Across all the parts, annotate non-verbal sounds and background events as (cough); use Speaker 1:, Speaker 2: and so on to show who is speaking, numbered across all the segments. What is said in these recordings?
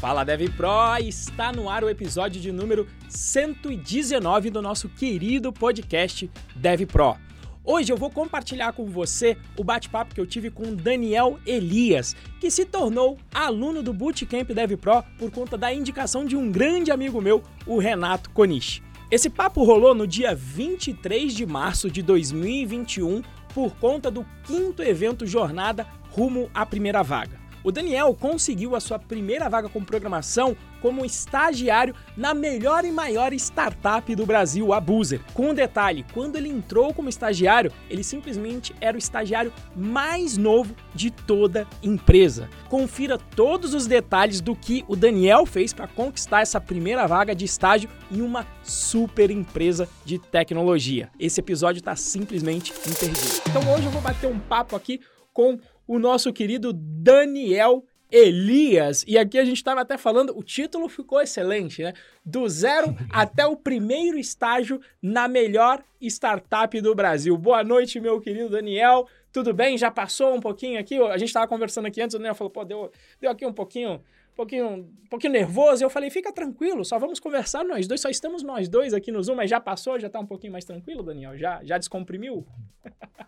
Speaker 1: Fala Dev Pro, está no ar o episódio de número 119 do nosso querido podcast Dev Pro. Hoje eu vou compartilhar com você o bate-papo que eu tive com Daniel Elias, que se tornou aluno do Bootcamp Dev Pro por conta da indicação de um grande amigo meu, o Renato Konishi. Esse papo rolou no dia 23 de março de 2021 por conta do quinto evento Jornada Rumo à Primeira Vaga. O Daniel conseguiu a sua primeira vaga com programação como estagiário na melhor e maior startup do Brasil, a Boozer. Com um detalhe, quando ele entrou como estagiário, ele simplesmente era o estagiário mais novo de toda empresa. Confira todos os detalhes do que o Daniel fez para conquistar essa primeira vaga de estágio em uma super empresa de tecnologia. Esse episódio está simplesmente imperdível. Então hoje eu vou bater um papo aqui com o nosso querido Daniel Elias. E aqui a gente estava até falando, o título ficou excelente, né? Do zero (laughs) até o primeiro estágio na melhor startup do Brasil. Boa noite, meu querido Daniel. Tudo bem? Já passou um pouquinho aqui? A gente estava conversando aqui antes, o Daniel falou, pô, deu, deu aqui um pouquinho, um pouquinho, um pouquinho nervoso. Eu falei, fica tranquilo, só vamos conversar nós dois, só estamos nós dois aqui no Zoom, mas já passou, já está um pouquinho mais tranquilo, Daniel? Já, já descomprimiu?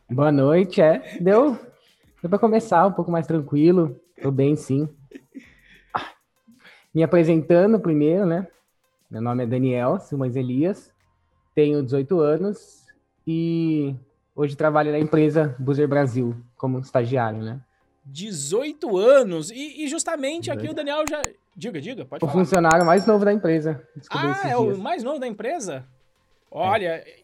Speaker 2: Boa noite, é. Deu, Deu para começar um pouco mais tranquilo. Tô bem, sim. Me apresentando primeiro, né? Meu nome é Daniel Silmães Elias, tenho 18 anos e hoje trabalho na empresa Buzer Brasil como estagiário, né?
Speaker 1: 18 anos! E, e justamente aqui o Daniel já. Diga, diga, pode
Speaker 2: o falar. O funcionário mais novo da empresa.
Speaker 1: Ah, é dias. o mais novo da empresa? Olha, é.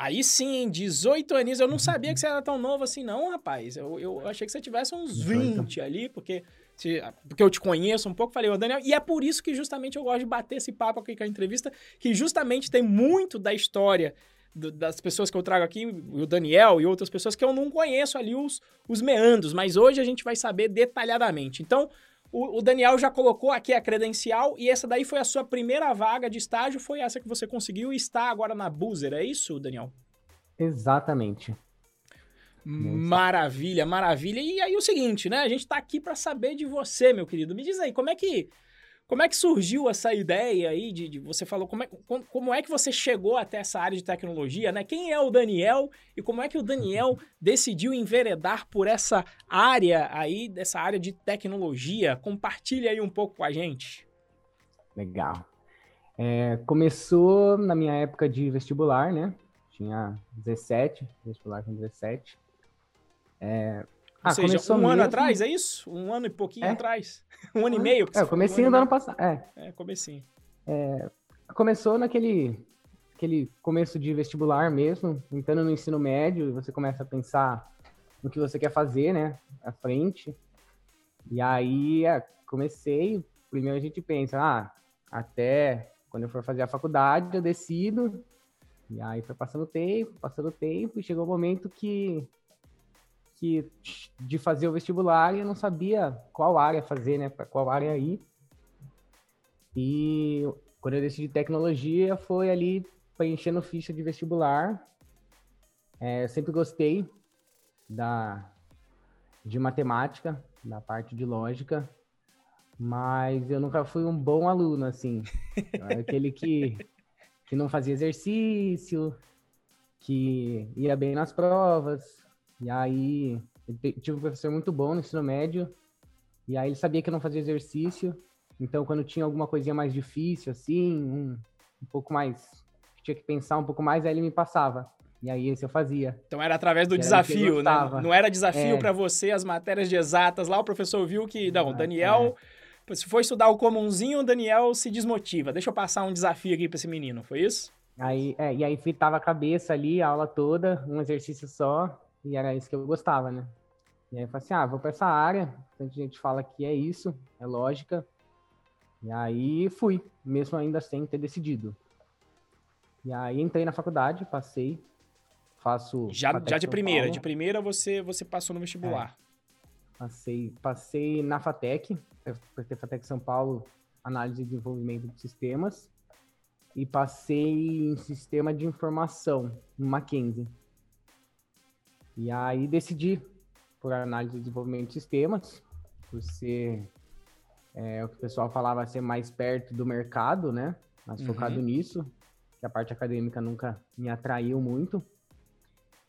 Speaker 1: Aí sim, 18 anos. Eu não sabia que você era tão novo assim, não, rapaz. Eu, eu achei que você tivesse uns 20 ali, porque, se, porque eu te conheço um pouco. Falei, ô Daniel. E é por isso que justamente eu gosto de bater esse papo aqui com a entrevista, que justamente tem muito da história das pessoas que eu trago aqui, o Daniel e outras pessoas que eu não conheço ali os, os meandros, mas hoje a gente vai saber detalhadamente. Então, o, o, Daniel já colocou aqui a credencial e essa daí foi a sua primeira vaga de estágio, foi essa que você conseguiu e está agora na Boozer, é isso, Daniel?
Speaker 2: Exatamente.
Speaker 1: Maravilha, maravilha. E aí o seguinte, né? A gente está aqui para saber de você, meu querido. Me diz aí, como é que como é que surgiu essa ideia aí de, de, você falou como é, como é que você chegou até essa área de tecnologia, né? Quem é o Daniel e como é que o Daniel (laughs) decidiu enveredar por essa área aí dessa área de tecnologia? Compartilha aí um pouco com a gente.
Speaker 2: Legal. É, começou na minha época de vestibular, né? Tinha 17, vestibular com 17. É,
Speaker 1: ah, seja, um mesmo... ano atrás, é isso? Um ano e pouquinho é? atrás? (laughs) Um ano e meio?
Speaker 2: É, comecinho um do ano passado. É,
Speaker 1: é comecinho.
Speaker 2: É, começou naquele aquele começo de vestibular mesmo, entrando no ensino médio, e você começa a pensar no que você quer fazer, né, à frente. E aí, é, comecei, primeiro a gente pensa, ah, até quando eu for fazer a faculdade, eu decido. E aí foi passando tempo, passando tempo, e chegou o um momento que que de fazer o vestibular e eu não sabia qual área fazer, né? Para qual área ir. E quando eu decidi tecnologia, foi ali preenchendo ficha de vestibular. É, eu sempre gostei da de matemática, da parte de lógica, mas eu nunca fui um bom aluno, assim. aquele que, que não fazia exercício, que ia bem nas provas, e aí, tive um professor muito bom no ensino médio, e aí ele sabia que eu não fazia exercício, então quando tinha alguma coisinha mais difícil, assim, um, um pouco mais, tinha que pensar um pouco mais, aí ele me passava. E aí esse eu fazia.
Speaker 1: Então era através do desafio, né? Não era desafio é. para você as matérias de exatas. Lá o professor viu que, não, o Daniel, é. se for estudar o comunzinho, o Daniel se desmotiva. Deixa eu passar um desafio aqui para esse menino, foi isso?
Speaker 2: Aí, é, e aí fritava a cabeça ali, a aula toda, um exercício só, e era isso que eu gostava, né? E aí eu falei assim, ah, vou para essa área, a gente fala que é isso, é lógica. E aí fui, mesmo ainda sem ter decidido. E aí entrei na faculdade, passei, faço...
Speaker 1: Já, já de primeira, Paulo. de primeira você, você passou no vestibular.
Speaker 2: É. Passei, passei na FATEC, FATEC São Paulo, análise e desenvolvimento de sistemas. E passei em sistema de informação, no Mackenzie. E aí decidi por análise de desenvolvimento de sistemas, por ser é, o que o pessoal falava ser mais perto do mercado, né? Mais focado
Speaker 1: Uhum.
Speaker 2: nisso, que a parte acadêmica nunca me atraiu muito.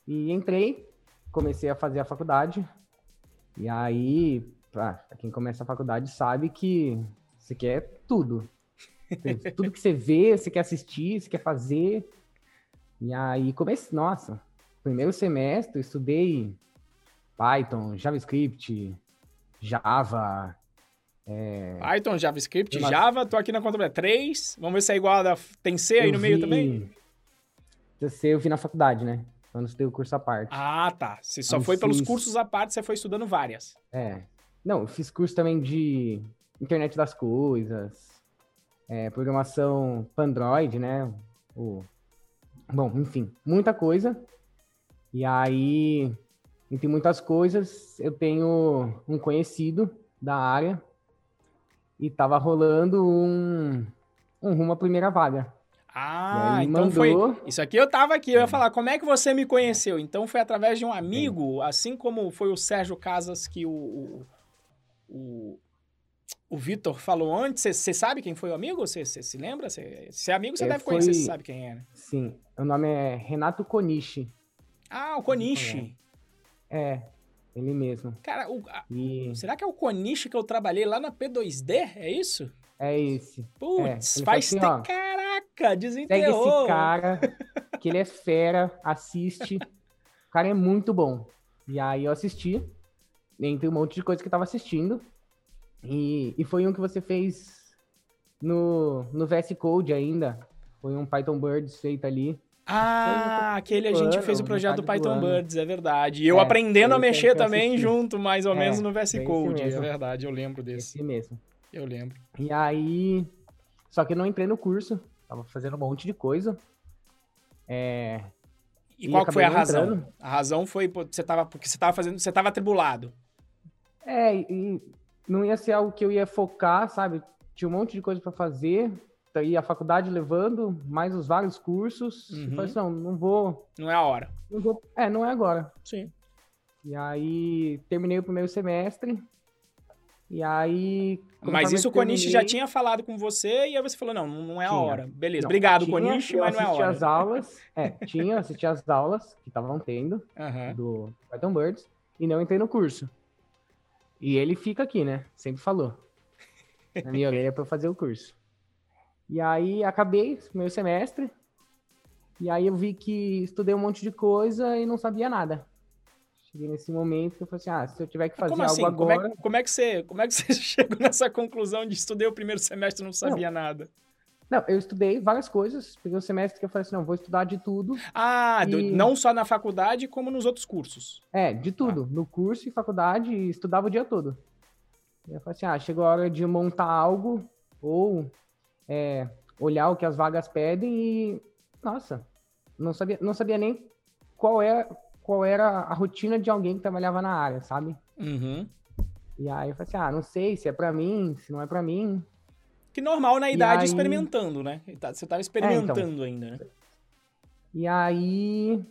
Speaker 2: E entrei, comecei a fazer a faculdade. E aí, pra pra quem começa a faculdade sabe que você quer tudo. (laughs) tudo que você vê, você quer assistir, você quer fazer. E aí comecei, nossa, primeiro semestre eu estudei Python, JavaScript, Java,
Speaker 1: Python, JavaScript,
Speaker 2: Mas-
Speaker 1: Java, tô aqui na conta 3. Vamos ver se é igual a da. Tem C aí
Speaker 2: Eu
Speaker 1: no meio
Speaker 2: vi-
Speaker 1: também?
Speaker 2: C eu vi na faculdade, né? Eu não estudei o curso à parte.
Speaker 1: Ah, tá. Você só
Speaker 2: Eu
Speaker 1: foi pelos
Speaker 2: fiz-
Speaker 1: cursos à parte, você foi estudando várias.
Speaker 2: É. Não, eu fiz curso também de internet das coisas, é, programação para Android, né? O... Bom, enfim, muita coisa. E aí, entre muitas coisas, eu tenho um conhecido da área e tava rolando um, um rumo à primeira vaga.
Speaker 1: Ah, então
Speaker 2: mandou-
Speaker 1: foi. Isso aqui eu tava aqui, eu ia falar, como é que você me conheceu? Então foi através de um amigo, assim como foi o Sérgio Casas que o. O, o, Vitor falou antes. Você- sabe quem foi o amigo? Você se lembra? Se é amigo, você
Speaker 2: É,
Speaker 1: deve conhecer,
Speaker 2: foi-
Speaker 1: você sabe quem era.
Speaker 2: Sim, o nome é Renato Konishi.
Speaker 1: Ah, o Konishi.
Speaker 2: É, ele mesmo.
Speaker 1: Cara, o- a-
Speaker 2: E
Speaker 1: será que é o Konishi que eu trabalhei lá na P2D? É isso?
Speaker 2: é esse.
Speaker 1: Putz,
Speaker 2: ele
Speaker 1: faz
Speaker 2: assim, ó,
Speaker 1: Caraca,
Speaker 2: Segue
Speaker 1: desenterrou.
Speaker 2: esse (laughs) cara, que ele é fera, assiste. O cara é muito bom. E aí eu assisti, entre um monte de coisa que eu tava assistindo. E, e foi um que você fez no, no VS Code ainda. Foi um Python Birds feito ali.
Speaker 1: Ah, aquele a gente fez o projeto do
Speaker 2: do
Speaker 1: Python
Speaker 2: ano.
Speaker 1: Birds, é verdade. E eu
Speaker 2: É,
Speaker 1: aprendendo a mexer também junto, mais ou
Speaker 2: É,
Speaker 1: menos, no VS Code. É verdade, eu lembro desse.
Speaker 2: Esse mesmo.
Speaker 1: Eu lembro.
Speaker 2: E aí. Só que eu não entrei no curso. Tava fazendo um monte de coisa. É,
Speaker 1: E,
Speaker 2: E
Speaker 1: qual foi a razão?
Speaker 2: entrando.
Speaker 1: A razão foi você tava, porque você tava fazendo, você tava atribulado.
Speaker 2: É, e não ia ser algo que eu ia focar, sabe? Tinha um monte de coisa para fazer, aí a faculdade levando, mais os vários cursos.
Speaker 1: Uhum.
Speaker 2: E falei assim, não, não vou,
Speaker 1: Não é a hora.
Speaker 2: não vou. É, não é agora.
Speaker 1: Sim.
Speaker 2: E aí terminei o primeiro semestre. E aí.
Speaker 1: Mas isso
Speaker 2: eu
Speaker 1: o Konishi já tinha falado com você e aí você falou, não, não é a
Speaker 2: Tinha.
Speaker 1: hora. Beleza,
Speaker 2: Não,
Speaker 1: obrigado,
Speaker 2: tinha,
Speaker 1: Konishi,
Speaker 2: eu
Speaker 1: mas não é a hora.
Speaker 2: as aulas. É, tinha, assisti as aulas que estavam tendo
Speaker 1: Aham.
Speaker 2: do Python Birds e não entrei no curso. E ele fica aqui, né? Sempre falou. Na minha orelha para eu fazer o curso. E aí acabei o meu semestre. E aí eu vi que estudei um monte de coisa e não sabia nada. Cheguei nesse momento que eu falei assim: ah, se eu tiver que fazer
Speaker 1: Como
Speaker 2: algo
Speaker 1: assim? Como é,
Speaker 2: agora.
Speaker 1: como é que você, como é que você (laughs) chegou nessa conclusão de estudei o primeiro semestre e não sabia nada?
Speaker 2: Não, eu estudei várias coisas. Peguei um semestre que eu falei assim: não, vou estudar de tudo.
Speaker 1: Ah,
Speaker 2: E-
Speaker 1: não só na faculdade, como nos outros cursos.
Speaker 2: É, de tudo. No curso e faculdade, e estudava o dia todo. E eu falei assim, ah, chegou a hora de montar algo ou é, olhar o que as vagas pedem e, nossa, não sabia, não sabia nem qual, é, qual era a rotina de alguém que trabalhava na área, sabe?
Speaker 1: Uhum.
Speaker 2: E aí eu falei assim, ah, não sei se é pra mim, se não é pra mim.
Speaker 1: Que normal na idade
Speaker 2: aí- É,
Speaker 1: experimentando, né? Tá- Você tava experimentando
Speaker 2: então.
Speaker 1: ainda, né?
Speaker 2: E aí,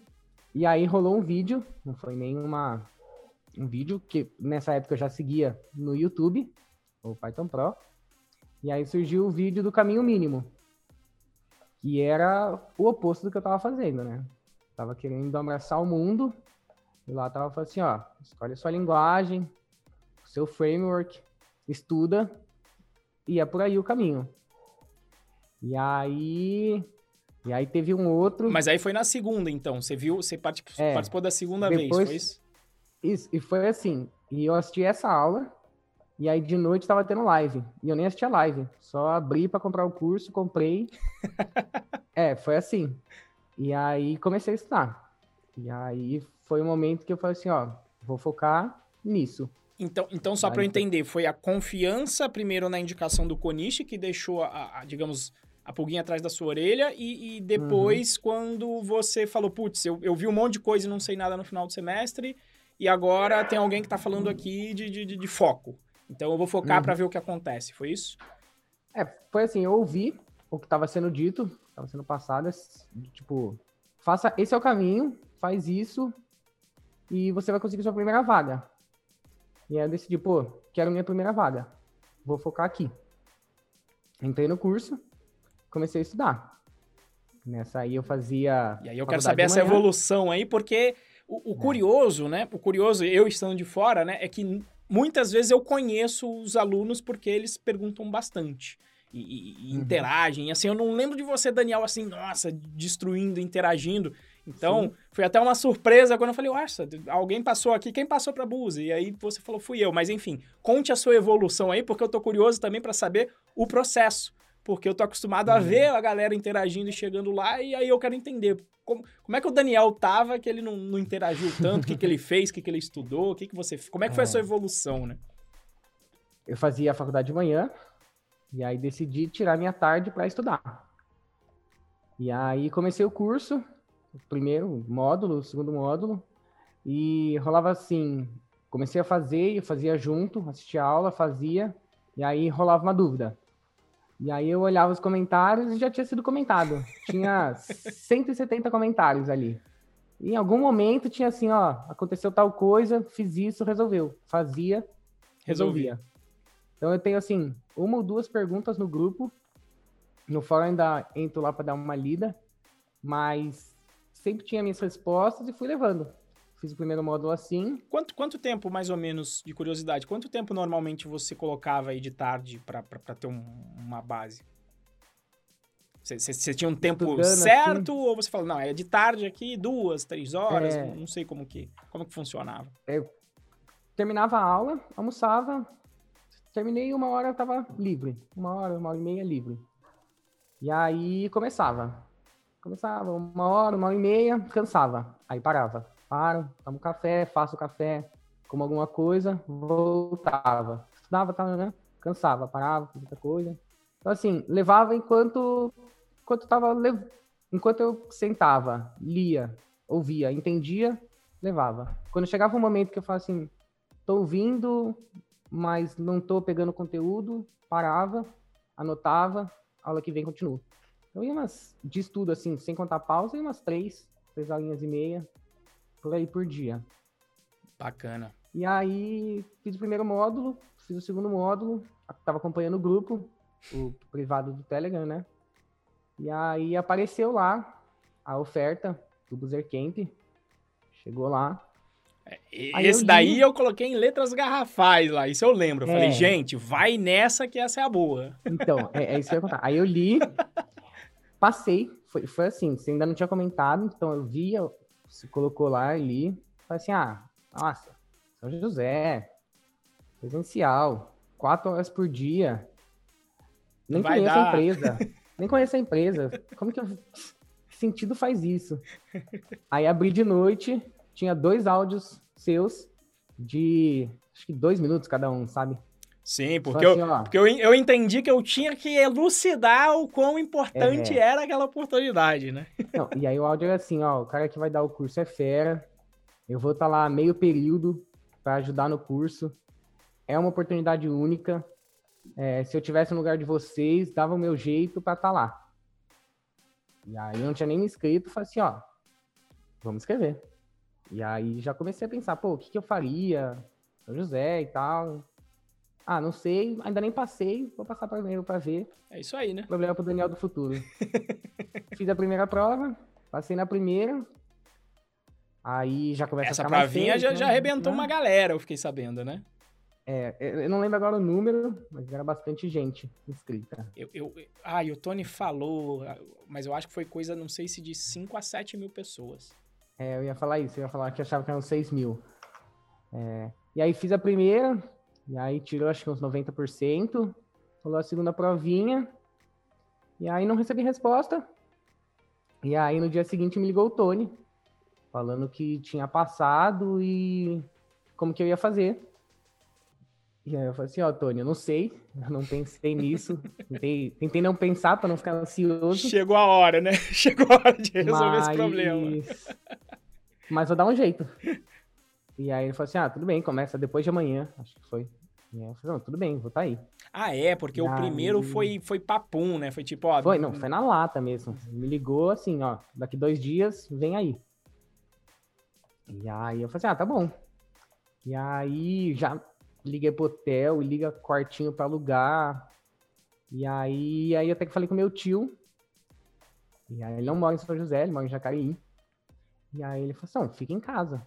Speaker 2: e aí rolou um vídeo, não foi nenhuma um vídeo que nessa época eu já seguia no YouTube, o Python Pro. E aí surgiu o vídeo do caminho mínimo, que era o oposto do que eu tava fazendo, né? Tava querendo abraçar o mundo, e lá tava falando assim, ó, escolhe a sua linguagem, o seu framework, estuda, e é por aí o caminho. E aí, e aí teve um outro
Speaker 1: Mas aí foi na segunda, então. Você viu, você partic-
Speaker 2: É.
Speaker 1: participou da segunda
Speaker 2: Depois-
Speaker 1: vez, foi isso?
Speaker 2: Isso, e foi assim. E eu assisti essa aula, e aí de noite tava tendo live. E eu nem assisti a live. Só abri para comprar o curso, comprei. (laughs) é, foi assim. E aí comecei a estudar. E aí foi o momento que eu falei assim, ó, vou focar nisso.
Speaker 1: Então, então só para eu entender, foi a confiança primeiro na indicação do Konishi que deixou, a, a, digamos, a pulguinha atrás da sua orelha e, e depois
Speaker 2: Uhum.
Speaker 1: quando você falou, putz, eu, eu vi um monte de coisa e não sei nada no final do semestre e agora tem alguém que tá falando aqui de, de, de- de foco. Então eu vou focar
Speaker 2: Uhum.
Speaker 1: para ver o que acontece, foi isso?
Speaker 2: É, foi assim, eu ouvi o que estava sendo dito, estava sendo passado, esse- tipo, faça, esse é o caminho, faz isso e você vai conseguir sua primeira vaga. E aí eu decidi, pô, quero minha primeira vaga. vou focar aqui. Entrei no curso, comecei a estudar. Nessa aí eu fazia.
Speaker 1: E aí eu quero saber essa evolução aí, porque o, o é. curioso, né? O curioso, eu estando de fora, né? É que muitas vezes eu conheço os alunos porque eles perguntam bastante. E, e, uhum. interagem. Assim, eu não lembro de você, Daniel, assim, nossa, destruindo, interagindo. Então, Sim. foi até uma surpresa quando eu falei, nossa, alguém passou aqui, quem passou para Buzi? E aí você falou, fui eu. Mas enfim, conte a sua evolução aí, porque eu tô curioso também para saber o processo. Porque eu tô acostumado uhum. a ver a galera interagindo e chegando lá, e aí eu quero entender como, como é que o Daniel tava que ele não, não interagiu tanto, o que, que ele fez, o que, que ele estudou, o que, que você. Como é que foi é. a sua evolução, né?
Speaker 2: Eu fazia a faculdade de manhã, e aí decidi tirar minha tarde para estudar. E aí comecei o curso, o primeiro módulo, o segundo módulo, e rolava assim, comecei a fazer, eu fazia junto, assistia a aula, fazia, e aí rolava uma dúvida. E aí eu olhava os comentários e já tinha sido comentado. Tinha 170 comentários ali. E em algum momento tinha assim, ó, aconteceu tal coisa, fiz isso, resolveu. Fazia, resolvia. Resolvi. Então eu tenho assim, uma ou duas perguntas no grupo. No fórum ainda entro lá para dar uma lida, mas sempre tinha minhas respostas e fui levando. Fiz o primeiro módulo assim.
Speaker 1: Quanto, quanto tempo, mais ou menos, de curiosidade, quanto tempo normalmente você colocava aí de tarde para ter um, uma base? Você tinha um tempo Estudando certo assim, ou você falou, não, é de tarde aqui, duas, três horas, é, não sei como que, como que funcionava.
Speaker 2: Eu terminava a aula, almoçava, terminei uma hora, tava livre. Uma hora, uma hora e meia livre. E aí começava. Começava uma hora, uma hora e meia, cansava. Aí parava. Paro, tomo café, faço café, como alguma coisa, voltava. Estudava, tava, né? Cansava, parava, outra coisa. Então, assim, levava enquanto, enquanto tava, enquanto eu sentava, lia, ouvia, entendia, levava. Quando chegava um momento que eu falava assim, tô ouvindo, mas não tô pegando conteúdo, parava, anotava, aula que vem continua. Eu ia umas, de estudo assim, sem contar pausa, ia umas três, três aulinhas e meia, por aí por dia.
Speaker 1: Bacana.
Speaker 2: E aí, fiz o primeiro módulo, fiz o segundo módulo, tava acompanhando o grupo, o privado do Telegram, né? E aí apareceu lá a oferta do Boozer Camp. Chegou lá,
Speaker 1: esse eu daí eu coloquei em letras garrafais lá, isso eu lembro. Eu é. falei, gente, vai nessa que essa é a boa.
Speaker 2: Então, é, é isso que eu ia contar. Aí eu li, passei, foi, foi assim, você ainda não tinha comentado, então eu vi, você colocou lá e li, falei assim, ah, nossa, São José, presencial, quatro horas por dia, nem vai conheço dar. a empresa, (laughs) nem conheço a empresa, como que eu... sentido faz isso? Aí abri de noite, tinha dois áudios seus de acho que dois minutos cada um, sabe?
Speaker 1: Sim, porque, assim, eu, porque eu, eu entendi que eu tinha que elucidar o quão importante é... era aquela oportunidade, né? (laughs)
Speaker 2: Não, e aí o áudio era assim, ó, o cara que vai dar o curso é fera, eu vou estar tá lá meio período para ajudar no curso, é uma oportunidade única, é, se eu tivesse no lugar de vocês, dava o meu jeito para estar tá lá. E aí eu não tinha nem me inscrito, falei assim, ó, vamos escrever. E aí já comecei a pensar, pô, o que, que eu faria? São José e tal. Ah, não sei, ainda nem passei, vou passar primeiro para ver.
Speaker 1: É isso aí, né?
Speaker 2: Problema pro Daniel do futuro. (laughs) Fiz a primeira prova, passei na primeira. Aí já começa
Speaker 1: Essa
Speaker 2: a
Speaker 1: ficar provinha já, né? já arrebentou né? uma galera, eu fiquei sabendo, né?
Speaker 2: É, eu não lembro agora o número, mas era bastante gente inscrita.
Speaker 1: Eu, eu, ah, e o Tony falou, mas eu acho que foi coisa, não sei se de 5 a 7 mil pessoas.
Speaker 2: É, eu ia falar isso, eu ia falar que achava que eram 6 mil. É, e aí fiz a primeira, e aí tirou acho que uns 90%, rolou a segunda provinha, e aí não recebi resposta. E aí no dia seguinte me ligou o Tony, falando que tinha passado e como que eu ia fazer. E aí eu falei assim, ó, Tony, eu não sei, eu não pensei nisso, (laughs) tentei, tentei não pensar para não ficar ansioso.
Speaker 1: Chegou a hora, né? (laughs) Chegou a hora de resolver Mas... esse problema.
Speaker 2: Mas vou dar um jeito. E aí ele falou assim: ah, tudo bem, começa depois de amanhã, acho que foi. Aí eu falei, não, tudo bem, vou estar tá aí.
Speaker 1: Ah, é, porque o primeiro foi, foi papum, né? Foi tipo, ó.
Speaker 2: Foi, não, foi na lata mesmo. Me ligou assim, ó, daqui dois dias, vem aí. E aí eu falei assim, ah, tá bom. E aí já liguei pro hotel, liga quartinho para alugar. E aí, aí até que falei com meu tio. E aí ele não mora em São José, ele mora em Jacareí. E aí ele falou assim, não, fica em casa.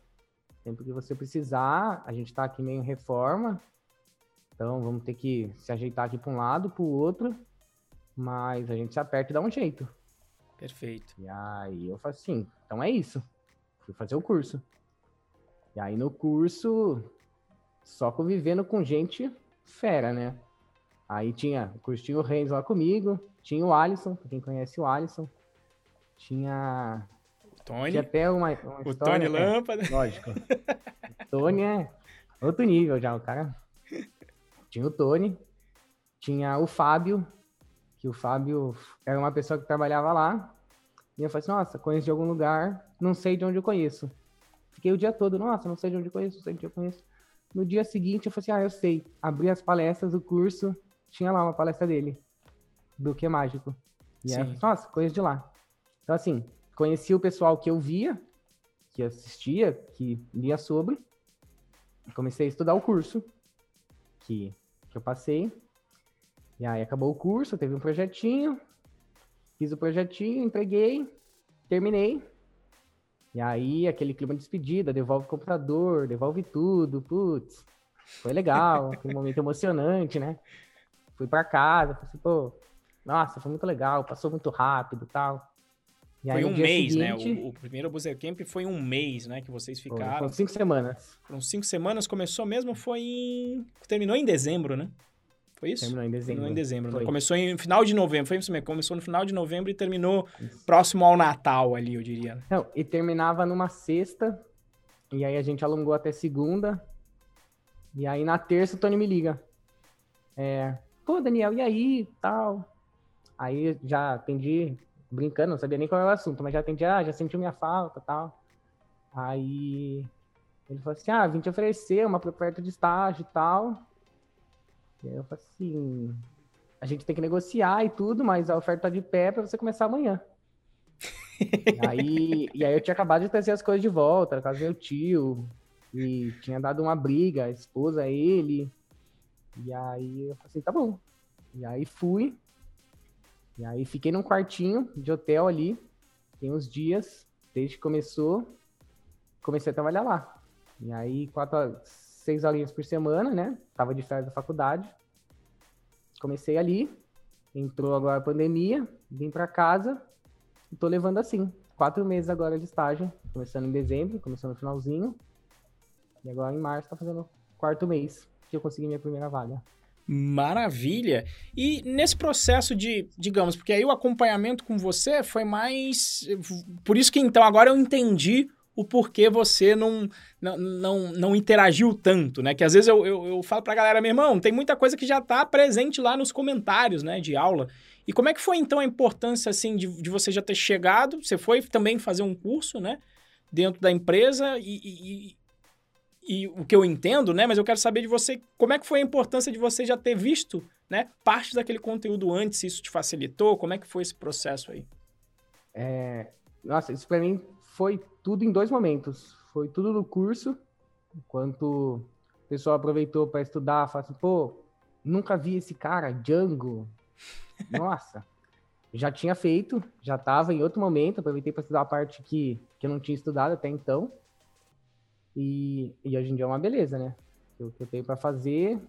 Speaker 2: Sempre que você precisar, a gente tá aqui meio em reforma. Então vamos ter que se ajeitar aqui para um lado, para o outro. Mas a gente se aperta e dá um jeito.
Speaker 1: Perfeito.
Speaker 2: E aí eu falei assim, então é isso. Fui fazer o curso. E aí no curso, só convivendo com gente fera, né? Aí tinha o cursinho Reis lá comigo, tinha o Alisson, pra quem conhece o Alisson. Tinha.
Speaker 1: Tony.
Speaker 2: Tinha até uma, uma
Speaker 1: o
Speaker 2: história,
Speaker 1: Tony
Speaker 2: é,
Speaker 1: Lâmpada.
Speaker 2: lógico. o (laughs) Tony é outro nível já, o cara. Tinha o Tony, tinha o Fábio, que o Fábio era uma pessoa que trabalhava lá. E eu falei assim, nossa, conheço de algum lugar, não sei de onde eu conheço. Fiquei o dia todo, nossa, não sei de onde eu conheço, não sei de onde eu conheço. No dia seguinte, eu falei assim, ah, eu sei. Abri as palestras do curso, tinha lá uma palestra dele, do que é mágico. E aí assim, nossa, conheço de lá. Então, assim, conheci o pessoal que eu via, que assistia, que lia sobre. Comecei a estudar o curso que, que eu passei. E aí acabou o curso, teve um projetinho. Fiz o projetinho, entreguei, terminei. E aí, aquele clima de despedida, devolve o computador, devolve tudo, putz. Foi legal, aquele momento emocionante, né? Fui para casa, falei assim, pô, nossa, foi muito legal, passou muito rápido tal.
Speaker 1: E foi um mês, né? seguinte... né? O, o, primeiro Booster Camp foi um mês, né? Que vocês ficaram.
Speaker 2: Foram cinco semanas.
Speaker 1: Foram cinco semanas, começou mesmo, foi em. Terminou em dezembro, né? Foi isso?
Speaker 2: Terminou em dezembro.
Speaker 1: Terminou em dezembro. Né? Começou em final de novembro, foi isso mesmo. Começou no final de novembro e terminou isso. próximo ao Natal ali, eu diria. Né?
Speaker 2: Não, e terminava numa sexta, e aí a gente alongou até segunda. E aí na terça o Tony me liga. É, pô, Daniel, e aí? Tal. Aí já atendi brincando, não sabia nem qual era o assunto, mas já atendi, ah, já sentiu minha falta tal. Aí ele falou assim: ah, vim te oferecer uma oferta de estágio e tal. E aí eu falei assim: a gente tem que negociar e tudo, mas a oferta tá de pé para você começar amanhã. e, aí, e aí eu tinha acabado de trazer as coisas de volta, caso meu tio, e tinha dado uma briga, a esposa, ele. E aí eu falei assim: tá bom. E aí fui, e aí fiquei num quartinho de hotel ali, tem uns dias, desde que começou, comecei a trabalhar lá. E aí, quatro, seis horinhas por semana, né? Tava de férias da faculdade. Comecei ali, entrou agora a pandemia, vim para casa e tô levando assim. Quatro meses agora de estágio, começando em dezembro, começando no finalzinho. E agora em março tá fazendo quarto mês que eu consegui minha primeira vaga.
Speaker 1: Maravilha. E nesse processo de, digamos, porque aí o acompanhamento com você foi mais. Por isso que então agora eu entendi o porquê você não, não, não, não interagiu tanto, né? Que às vezes eu, eu, eu falo pra galera, meu irmão, tem muita coisa que já tá presente lá nos comentários, né, de aula. E como é que foi então a importância, assim, de, de você já ter chegado? Você foi também fazer um curso, né, dentro da empresa e, e e o que eu entendo, né? Mas eu quero saber de você como é que foi a importância de você já ter visto, né? Parte daquele conteúdo antes, se isso te facilitou, como é que foi esse processo aí?
Speaker 2: É, nossa, isso para mim foi tudo em dois momentos. Foi tudo no curso, enquanto o pessoal aproveitou para estudar, falou assim, pô, nunca vi esse cara, Django. (laughs) Nossa, já tinha feito, já estava em outro momento, aproveitei para estudar a parte que, que eu não tinha estudado até então. E, e hoje em dia é uma beleza, né? O que eu tenho para fazer.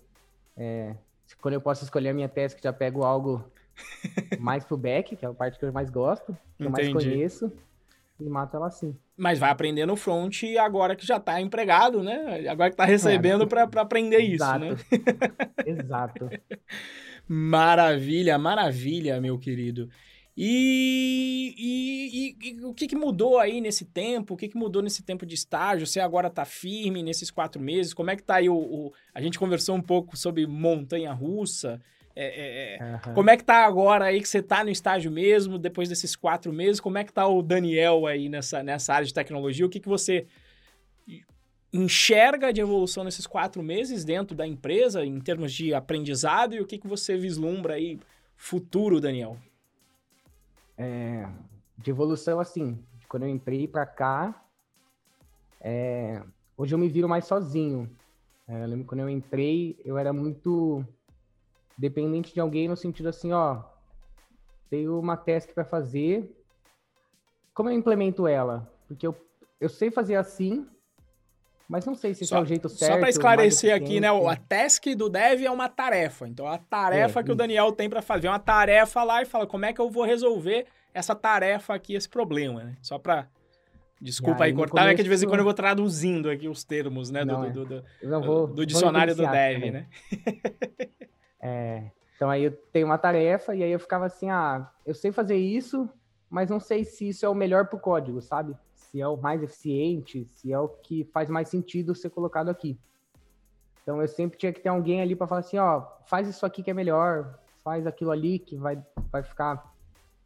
Speaker 2: É, quando eu posso escolher a minha tese, que já pego algo (laughs) mais pro back, que é a parte que eu mais gosto, que Entendi. eu mais conheço, e mato ela assim.
Speaker 1: Mas vai aprender no front agora que já tá empregado, né? Agora que tá recebendo é, para aprender exato, isso, né? (laughs)
Speaker 2: exato.
Speaker 1: Maravilha, maravilha, meu querido. E, e, e, e, o que, que, mudou aí nesse tempo? O que, que mudou nesse tempo de estágio? Você agora está firme nesses quatro meses? Como é que está aí o, o, A gente conversou um pouco sobre montanha-russa. É, é, uhum. Como é que está agora aí que você está no estágio mesmo, depois desses quatro meses? Como é que está o Daniel aí nessa, nessa área de tecnologia? O que, que você enxerga de evolução nesses quatro meses dentro da empresa, em termos de aprendizado? E o que, que você vislumbra aí futuro, Daniel?
Speaker 2: É, de evolução, assim, quando eu entrei para cá, é, hoje eu me viro mais sozinho. É, eu lembro quando eu entrei, eu era muito dependente de alguém no sentido assim, ó, tenho uma task para fazer, como eu implemento ela? Porque eu, eu sei fazer assim, mas não sei se só, é o jeito certo.
Speaker 1: Só para esclarecer aqui, né? A task do dev é uma tarefa. Então, a tarefa é, que isso. o Daniel tem para fazer é uma tarefa lá e fala como é que eu vou resolver essa tarefa aqui, esse problema, né? Só para Desculpa aí, aí cortar, começo... é que de vez em quando eu vou traduzindo aqui os termos, né? Não, do, do, do, vou, do, dicionário do dev, também. né? (laughs)
Speaker 2: é, então aí eu tenho uma tarefa e aí eu ficava assim, ah, eu sei fazer isso, mas não sei se isso é o melhor para o código, sabe? Se é o mais eficiente, se é o que faz mais sentido ser colocado aqui. Então eu sempre tinha que ter alguém ali para falar assim, ó, faz isso aqui que é melhor, faz aquilo ali que vai, vai ficar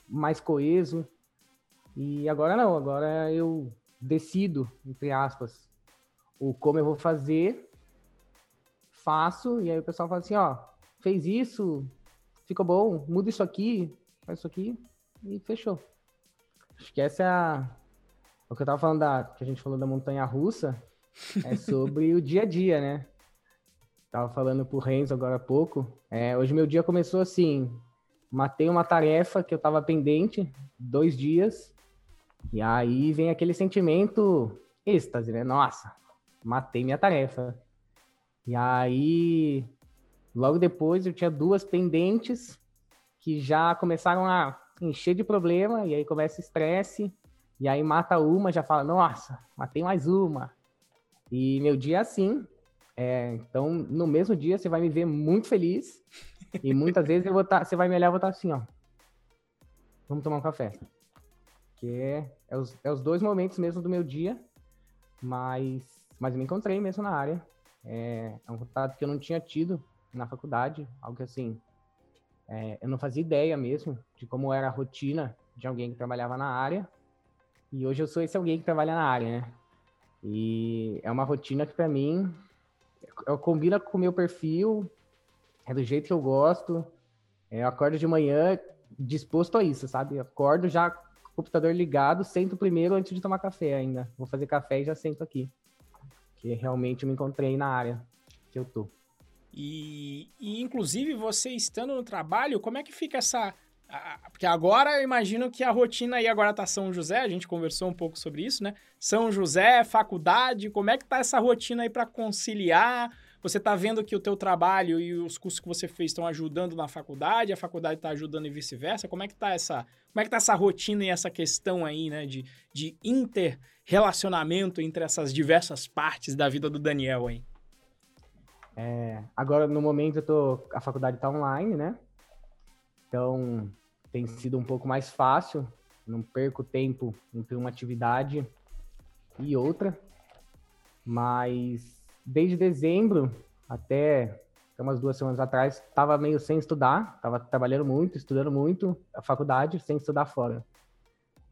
Speaker 2: mais coeso. E agora não, agora eu decido, entre aspas, o como eu vou fazer, faço, e aí o pessoal fala assim, ó, fez isso, ficou bom, muda isso aqui, faz isso aqui, e fechou. Acho que essa é a. O que eu tava falando da. que a gente falou da montanha russa é sobre o dia a dia, né? Tava falando pro Renzo agora há pouco. É, hoje meu dia começou assim. Matei uma tarefa que eu tava pendente, dois dias. E aí vem aquele sentimento êxtase, né? Nossa, matei minha tarefa. E aí, logo depois, eu tinha duas pendentes que já começaram a encher de problema, e aí começa estresse, e aí mata uma, já fala, nossa, matei mais uma. E meu dia é assim. É, então, no mesmo dia, você vai me ver muito feliz. E muitas vezes eu vou tá, você vai me olhar e vou estar tá assim, ó. Vamos tomar um café. Que é, é, os, é os dois momentos mesmo do meu dia. Mas, mas eu me encontrei mesmo na área. É, é um contato que eu não tinha tido na faculdade. Algo que, assim, é, eu não fazia ideia mesmo de como era a rotina de alguém que trabalhava na área. E hoje eu sou esse alguém que trabalha na área, né? E é uma rotina que para mim combina com o meu perfil, é do jeito que eu gosto. É, eu acordo de manhã disposto a isso, sabe? Eu acordo já com o computador ligado, sento primeiro antes de tomar café ainda. Vou fazer café e já sento aqui. Que realmente eu me encontrei na área que eu tô.
Speaker 1: E, e, inclusive, você estando no trabalho, como é que fica essa. Porque agora eu imagino que a rotina aí agora tá São José, a gente conversou um pouco sobre isso, né? São José, faculdade, como é que tá essa rotina aí para conciliar? Você tá vendo que o teu trabalho e os cursos que você fez estão ajudando na faculdade, a faculdade está ajudando e vice-versa? Como é que tá essa, como é que tá essa rotina e essa questão aí, né, de, de inter-relacionamento entre essas diversas partes da vida do Daniel aí?
Speaker 2: É, agora, no momento, eu tô, a faculdade está online, né? Então, tem sido um pouco mais fácil. Não perco tempo entre uma atividade e outra. Mas, desde dezembro até umas duas semanas atrás, estava meio sem estudar. Estava trabalhando muito, estudando muito a faculdade, sem estudar fora.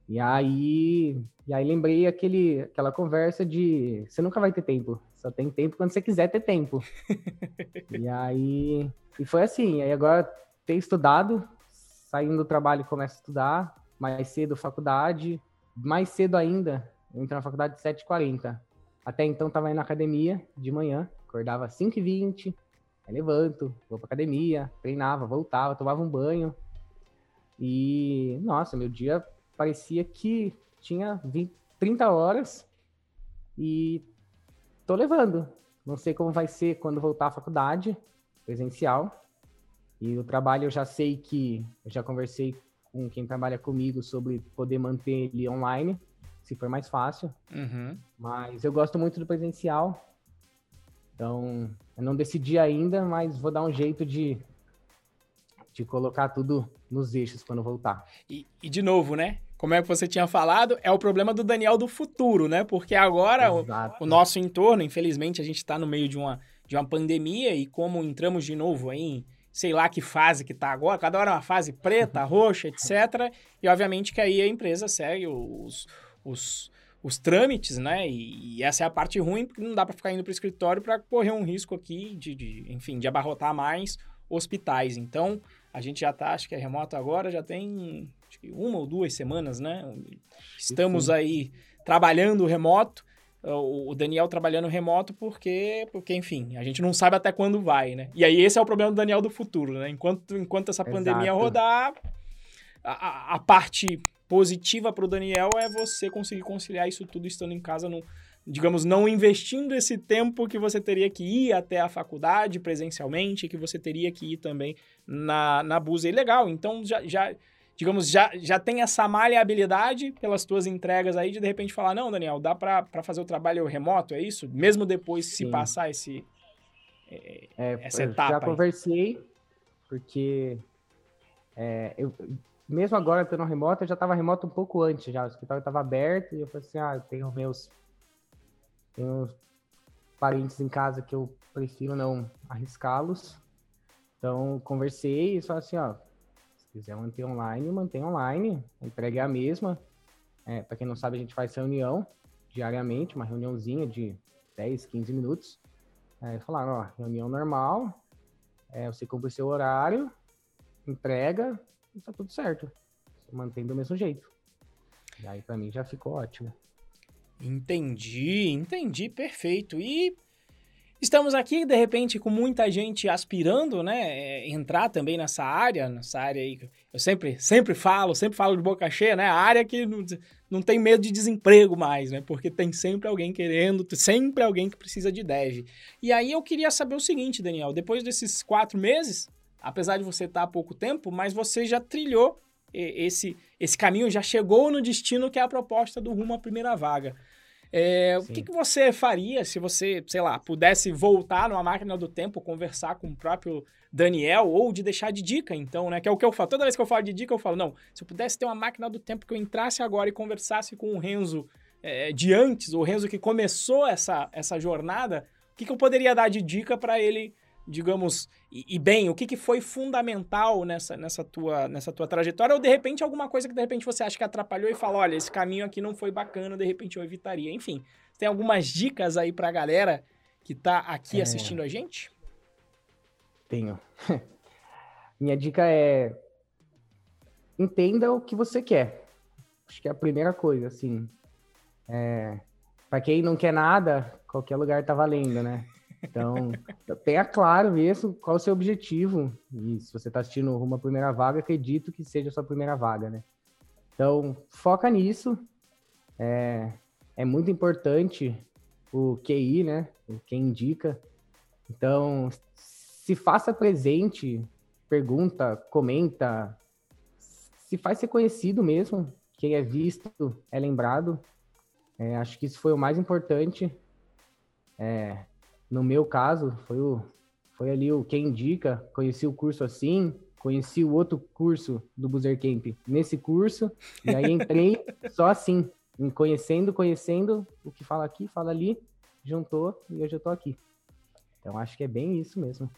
Speaker 2: E aí, e aí lembrei aquele, aquela conversa de você nunca vai ter tempo, só tem tempo quando você quiser ter tempo. (laughs) e aí, e foi assim, aí agora ter estudado, saindo do trabalho começo a estudar, mais cedo faculdade, mais cedo ainda, eu entrei na faculdade de 7h40. Até então tava indo na academia de manhã, acordava 5h20, aí levanto, vou pra academia, treinava, voltava, tomava um banho. E, nossa, meu dia parecia que tinha 20, 30 horas e tô levando. Não sei como vai ser quando voltar à faculdade presencial. E o trabalho eu já sei que eu já conversei com quem trabalha comigo sobre poder manter ele online, se for mais fácil. Uhum. Mas eu gosto muito do presencial. Então, eu não decidi ainda, mas vou dar um jeito de, de colocar tudo nos eixos quando voltar.
Speaker 1: E, e de novo, né? como é que você tinha falado, é o problema do Daniel do futuro, né? Porque agora o, o, nosso entorno, infelizmente, a gente está no meio de uma, de uma pandemia e como entramos de novo em sei lá que fase que está agora, cada hora é uma fase preta, roxa, etc. E obviamente que aí a empresa segue os, os, os trâmites, né? E, e essa é a parte ruim, porque não dá para ficar indo para o escritório para correr um risco aqui de, de, enfim, de abarrotar mais hospitais. Então, a gente já está, acho que é remoto agora, já tem uma ou duas semanas, né? Estamos aí trabalhando remoto. O Daniel trabalhando remoto porque, porque, enfim, a gente não sabe até quando vai, né? E aí esse é o problema do Daniel do futuro, né? Enquanto, enquanto essa Exato. pandemia rodar, a, a parte positiva para o Daniel é você conseguir conciliar isso tudo estando em casa, no, digamos, não investindo esse tempo que você teria que ir até a faculdade presencialmente, que você teria que ir também na, na Busa. E legal, então já, já digamos, já, já tem essa maleabilidade pelas tuas entregas aí de de repente falar, não, Daniel, dá para fazer o trabalho remoto, é isso? Mesmo depois Sim. se passar esse,
Speaker 2: é, é, essa etapa. Já aí. conversei, porque é, eu, mesmo agora tendo remoto, eu já estava remoto um pouco antes já, o escritório estava aberto e eu falei assim, ah, eu tenho meus tenho parentes em casa que eu prefiro não arriscá-los. Então, conversei e falei assim, ó, quiser manter online, mantém online. Entrega é a mesma. É, para quem não sabe, a gente faz reunião diariamente, uma reuniãozinha de 10, 15 minutos. É, falaram, ó, reunião normal, é, você cumpre o seu horário, entrega, e tá tudo certo. Você mantém do mesmo jeito. E aí, para mim, já ficou ótimo.
Speaker 1: Entendi, entendi, perfeito. E Estamos aqui, de repente, com muita gente aspirando, né? É, entrar também nessa área, nessa área aí. Eu sempre, sempre falo, sempre falo de boca cheia, né? A área que não, não tem medo de desemprego mais, né? Porque tem sempre alguém querendo, sempre alguém que precisa de dev. E aí eu queria saber o seguinte, Daniel. Depois desses quatro meses, apesar de você estar há pouco tempo, mas você já trilhou esse, esse caminho, já chegou no destino que é a proposta do Rumo à Primeira Vaga. É, o que, que, você faria se você, sei lá, pudesse voltar numa máquina do tempo, conversar com o próprio Daniel, ou de deixar de dica, então, né? Que é o que eu falo. Toda vez que eu falo de dica, eu falo, não, se eu pudesse ter uma máquina do tempo que eu entrasse agora e conversasse com o Renzo é, de antes, o Renzo que começou essa, essa jornada, o que, que eu poderia dar de dica para ele digamos, e, e, bem, o que, que foi fundamental nessa, nessa, tua, nessa tua trajetória? Ou de repente alguma coisa que de repente você acha que atrapalhou e fala, olha, esse caminho aqui não foi bacana, de repente eu evitaria. Enfim, tem algumas dicas aí pra galera que tá aqui é... assistindo a gente?
Speaker 2: Tenho. (laughs) Minha dica é entenda o que você quer. Acho que é a primeira coisa, assim. É, para quem não quer nada, qualquer lugar tá valendo, né? Então, tenha claro isso, qual o seu objetivo. E se você está assistindo uma primeira vaga, acredito que seja a sua primeira vaga, né? Então, foca nisso. É, é muito importante o QI, né? O quem indica. Então, se faça presente, pergunta, comenta, se faz ser conhecido mesmo. Quem é visto é lembrado. É, acho que isso foi o mais importante. É, no meu caso, foi, o, foi ali o quem indica, conheci o curso assim, conheci o outro curso do Boozer Camp nesse curso, e aí entrei (laughs) só assim, conhecendo, conhecendo o que fala aqui, fala ali, juntou e hoje eu tô aqui. Então acho que é bem isso mesmo.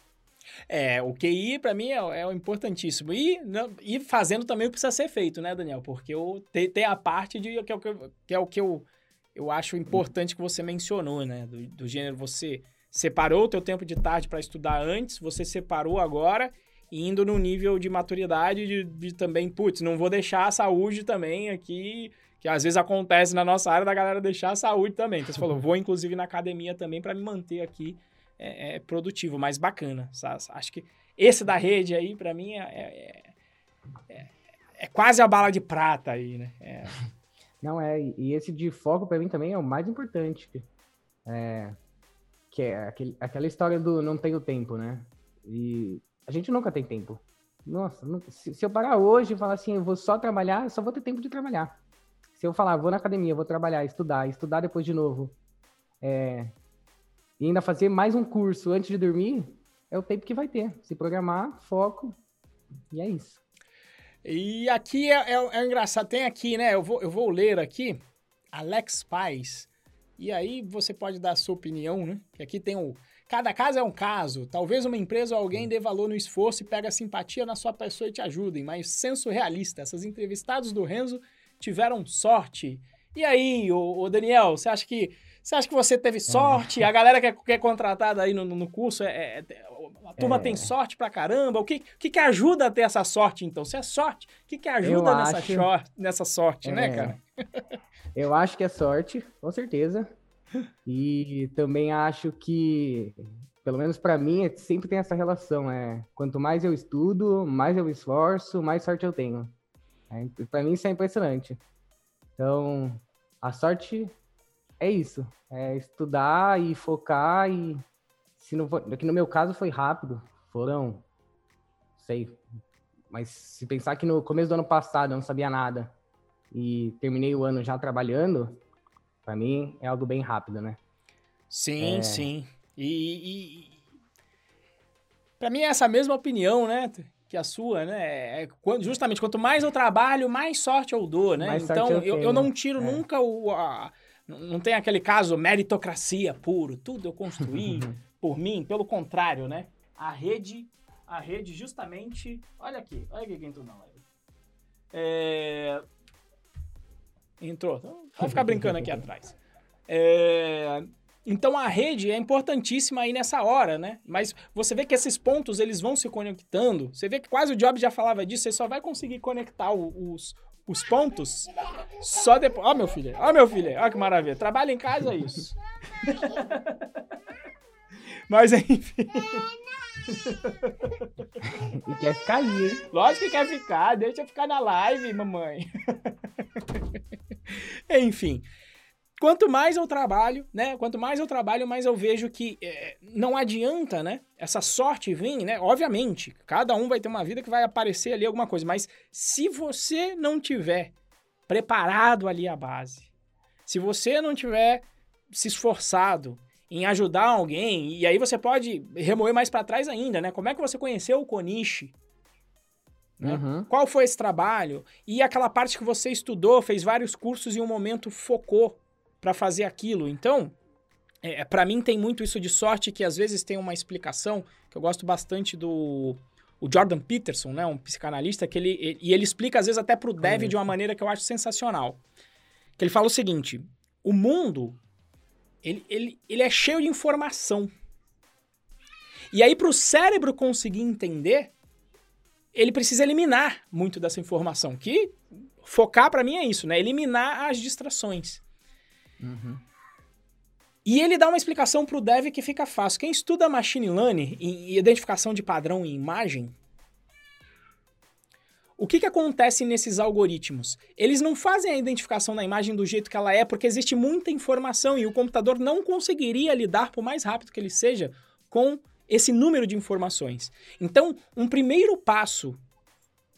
Speaker 1: É, o QI para mim é, é o importantíssimo. E, e fazendo também o que precisa ser feito, né, Daniel? Porque eu, tem, tem a parte de que é o que eu, que é o que eu, eu acho importante que você mencionou, né? Do, do gênero você separou o teu tempo de tarde para estudar antes, você separou agora, indo no nível de maturidade de, de também, putz, não vou deixar a saúde também aqui, que às vezes acontece na nossa área da galera deixar a saúde também. Então você falou, vou inclusive na academia também para me manter aqui é, é, produtivo, mais bacana. Sabe? Acho que esse da rede aí, para mim, é, é, é, é, quase a bala de prata aí, né? É. (laughs)
Speaker 2: Não, é, e esse de foco para mim também é o mais importante. É, que é aquele, aquela história do não tenho tempo, né? E a gente nunca tem tempo. Nossa, se, se, eu parar hoje e falar assim, eu vou só trabalhar, eu só vou ter tempo de trabalhar. Se eu falar, vou na academia, vou trabalhar, estudar, estudar depois de novo, é, e ainda fazer mais um curso antes de dormir, é o tempo que vai ter. Se programar, foco, e é isso.
Speaker 1: E aqui é, é, é engraçado, tem aqui, né? Eu vou, eu vou ler aqui, Alex Paz. E aí você pode dar a sua opinião, né? Que aqui tem o. Cada caso é um caso. Talvez uma empresa ou alguém dê valor no esforço e pega simpatia na sua pessoa e te ajudem, mas senso realista. Essas entrevistados do Renzo tiveram sorte. E aí, ô, ô Daniel, você acha que você acha que você teve sorte? É. A galera que é, que é contratada aí no, no curso, é, é, a turma é. tem sorte pra caramba. O que, que, que ajuda a ter essa sorte, então? Se é sorte, o que, que ajuda nessa, acho... nessa sorte, né, é. cara? (laughs)
Speaker 2: Eu acho que é sorte, com certeza. E também acho que, pelo menos para mim, é, sempre tem essa relação. É, quanto mais eu estudo, mais eu esforço, mais sorte eu tenho. É, para mim isso é impressionante. Então, a sorte é isso. É estudar e focar e se não for, no meu caso foi rápido. Foram, sei, mas se pensar que no começo do ano passado eu não sabia nada e terminei o ano já trabalhando, para mim é algo bem rápido, né?
Speaker 1: Sim, é... sim. E, e... para mim é essa mesma opinião, né? Que a sua, né? É, justamente quanto mais eu trabalho, mais sorte eu dou, né? Mais então eu, eu, eu, não tiro é. nunca o. A... não tem aquele caso meritocracia puro, tudo eu construí (laughs) por mim, pelo contrário, né? A rede, a rede justamente. Olha aqui, olha aqui quem entrou na live. É, Entrou. Então, vai ficar brincando aqui atrás. É... Então a rede é importantíssima aí nessa hora, né? Mas você vê que esses pontos eles vão se conectando. Você vê que quase o Jobs já falava disso. Você só vai conseguir conectar os, os pontos só depois. Ó, meu filho. Ó, meu filho. Ó, que maravilha. Trabalha em casa, é isso. (laughs) Mas enfim.
Speaker 2: E quer ficar aí, hein?
Speaker 1: Lógico que quer ficar. Deixa eu ficar na live, mamãe. Enfim. Quanto mais eu trabalho, né? Quanto mais eu trabalho, mais eu vejo que é, não adianta, né? Essa sorte vir, né? Obviamente, cada um vai ter uma vida que vai aparecer ali alguma coisa, mas se você não tiver preparado ali a base, se você não tiver se esforçado em ajudar alguém, e aí você pode remoer mais para trás ainda, né? Como é que você conheceu o Konishi? Né? Uhum. Qual foi esse trabalho? E aquela parte que você estudou, fez vários cursos e um momento focou para fazer aquilo. Então, é, para mim tem muito isso de sorte que às vezes tem uma explicação que eu gosto bastante do o Jordan Peterson, né, um psicanalista que ele, ele e ele explica às vezes até para o dev de uma maneira que eu acho sensacional. Que ele fala o seguinte: o mundo ele, ele, ele é cheio de informação. E aí para o cérebro conseguir entender, ele precisa eliminar muito dessa informação. Que focar para mim é isso, né? Eliminar as distrações. Uhum. E ele dá uma explicação para o dev que fica fácil. Quem estuda machine learning e identificação de padrão em imagem, o que, que acontece nesses algoritmos? Eles não fazem a identificação da imagem do jeito que ela é, porque existe muita informação e o computador não conseguiria lidar, por mais rápido que ele seja, com esse número de informações. Então, um primeiro passo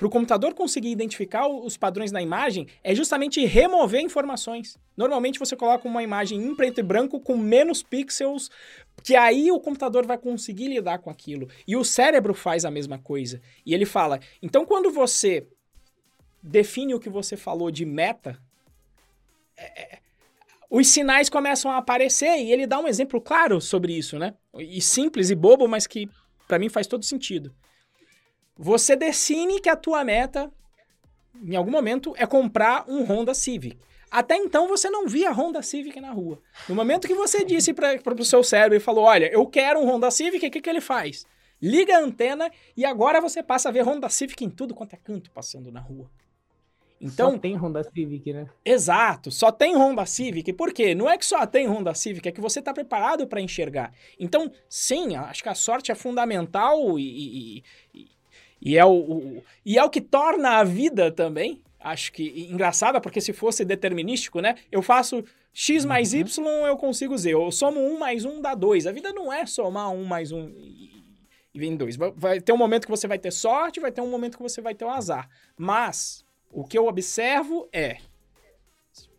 Speaker 1: para o computador conseguir identificar os padrões na imagem é justamente remover informações. Normalmente você coloca uma imagem em preto e branco com menos pixels, que aí o computador vai conseguir lidar com aquilo. E o cérebro faz a mesma coisa. E ele fala: então quando você define o que você falou de meta, é, é os sinais começam a aparecer e ele dá um exemplo claro sobre isso, né? E simples e bobo, mas que para mim faz todo sentido. Você define que a tua meta, em algum momento, é comprar um Honda Civic. Até então você não via Honda Civic na rua. No momento que você disse para o seu cérebro e falou: Olha, eu quero um Honda Civic, o que, que ele faz? Liga a antena e agora você passa a ver Honda Civic em tudo quanto é canto passando na rua.
Speaker 2: Então, só tem Honda Civic, né?
Speaker 1: Exato, só tem Honda Civic. Por quê? Não é que só tem Honda Civic, é que você está preparado para enxergar. Então, sim, acho que a sorte é fundamental e, e, e, e é o, o, e é o que torna a vida também, acho que engraçada, porque se fosse determinístico, né? Eu faço x mais uhum. y, eu consigo z. Eu somo 1 mais 1 dá 2. A vida não é somar 1 mais 1 e, e vem 2. Vai ter um momento que você vai ter sorte, vai ter um momento que você vai ter um azar. Mas o que eu observo é,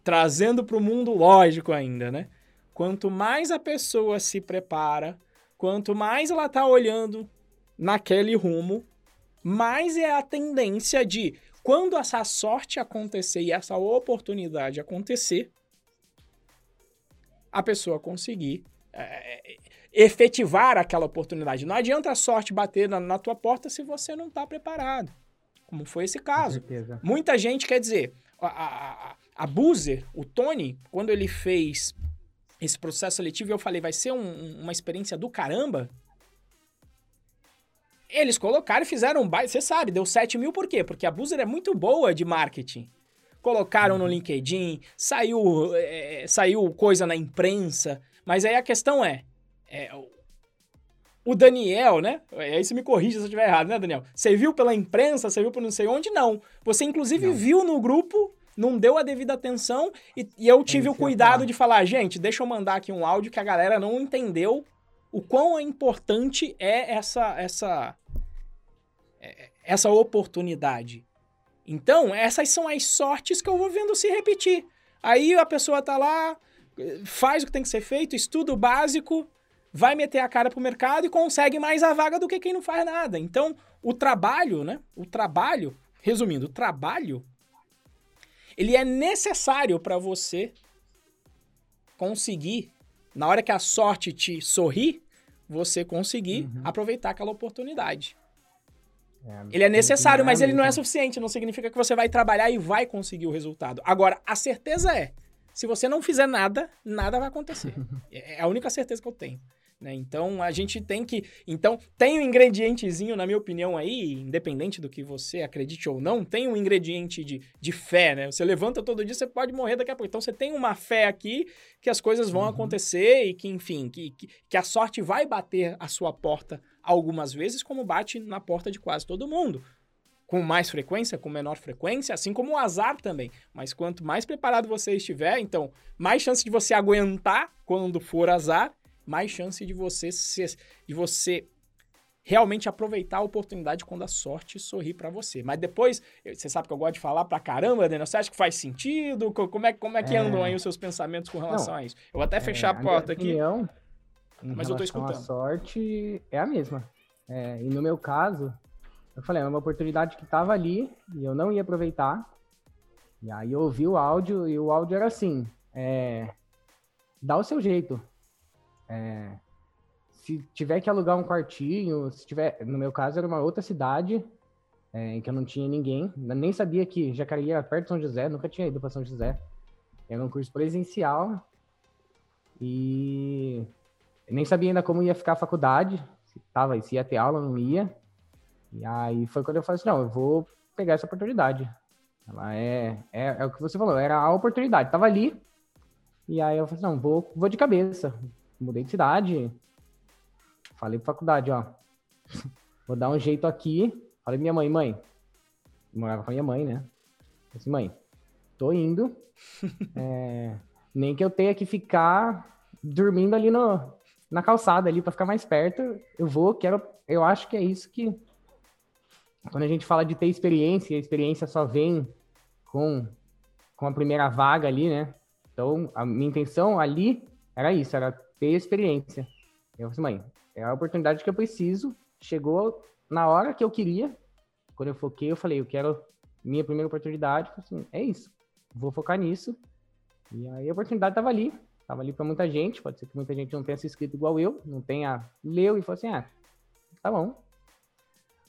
Speaker 1: trazendo para o mundo lógico ainda, né? Quanto mais a pessoa se prepara, quanto mais ela está olhando naquele rumo, mais é a tendência de, quando essa sorte acontecer e essa oportunidade acontecer, a pessoa conseguir é, efetivar aquela oportunidade. Não adianta a sorte bater na, na tua porta se você não está preparado como foi esse caso. Muita gente, quer dizer, a, a, a Boozer, o Tony, quando ele fez esse processo seletivo, eu falei, vai ser um, uma experiência do caramba. Eles colocaram e fizeram um baile, você sabe, deu 7 mil por quê? Porque a Boozer é muito boa de marketing. colocaram no LinkedIn, saiu, é, saiu coisa na imprensa, mas aí a questão é, é o Daniel, né? Aí você me corrija se eu estiver errado, né, Daniel? Você viu pela imprensa, você viu por não sei onde? Não. Você, inclusive, não. viu no grupo, não deu a devida atenção e, e eu tive o cuidado de falar, gente, deixa eu mandar aqui um áudio que a galera não entendeu o quão importante é essa, essa, é, essa oportunidade. Então, essas são as sortes que eu vou vendo se repetir. Aí a pessoa tá lá, faz o que tem que ser feito, estuda o básico, vai meter a cara pro mercado e consegue mais a vaga do que quem não faz nada. Então, o trabalho, né? O trabalho, resumindo, o trabalho ele é necessário para você conseguir, na hora que a sorte te sorrir, você conseguir uhum. aproveitar aquela oportunidade. É, ele é necessário, mas ele não é suficiente. Não significa que você vai trabalhar e vai conseguir o resultado. Agora, a certeza é: se você não fizer nada, nada vai acontecer. (laughs) é a única certeza que eu tenho. Né? Então a gente tem que. Então, tem um ingredientezinho, na minha opinião, aí, independente do que você acredite ou não, tem um ingrediente de, de fé, né? Você levanta todo dia, você pode morrer daqui a pouco. Então você tem uma fé aqui que as coisas vão uhum. acontecer e que, enfim, que, que, que a sorte vai bater a sua porta algumas vezes, como bate na porta de quase todo mundo com mais frequência, com menor frequência, assim como o azar também. Mas quanto mais preparado você estiver, então, mais chance de você aguentar quando for azar mais chance de você ser, de você realmente aproveitar a oportunidade quando a sorte sorrir para você. Mas depois, você sabe que eu gosto de falar pra caramba, Daniel, você acha que faz sentido? Como é, como é que é... andam aí os seus pensamentos com relação Não, a isso? Eu vou até é, fechar a porta a aqui.
Speaker 2: Opinião, mas eu tô escutando. A sorte é a mesma. É, e no meu caso, eu falei, é uma oportunidade que tava ali e eu não ia aproveitar. E aí eu ouvi o áudio e o áudio era assim, é, dá o seu jeito. É, se tiver que alugar um quartinho, se tiver, no meu caso era uma outra cidade é, em que eu não tinha ninguém, nem sabia que Jacareí era perto de São José, nunca tinha ido para São José. Era um curso presencial e nem sabia ainda como ia ficar a faculdade, se tava, se ia ter aula, não ia. E aí foi quando eu falei assim, não, eu vou pegar essa oportunidade. Ela é, é, é o que você falou, era a oportunidade, tava ali. E aí eu falei, assim, não, vou, vou de cabeça, mudei de cidade. Falei pra faculdade, ó. (laughs) Vou dar um jeito aqui. Falei pra minha mãe, mãe. morava com a minha mãe, né? Falei assim, mãe, tô indo. (laughs) é, nem que eu tenha que ficar dormindo ali no, na calçada ali para ficar mais perto. Eu vou, quero. Eu acho que é isso que. Quando a gente fala de ter experiência, a experiência só vem com, com a primeira vaga ali, né? Então, a minha intenção ali era isso, era ter experiência. Eu falei assim, mãe, é a oportunidade que eu preciso. Chegou na hora que eu queria. Quando eu foquei, eu falei, eu quero minha primeira oportunidade. Assim, é isso, vou focar nisso. E aí a oportunidade estava ali. Tava ali para muita gente. Pode ser que muita gente não tenha se inscrito igual eu, não tenha leu e falou assim, ah, tá bom.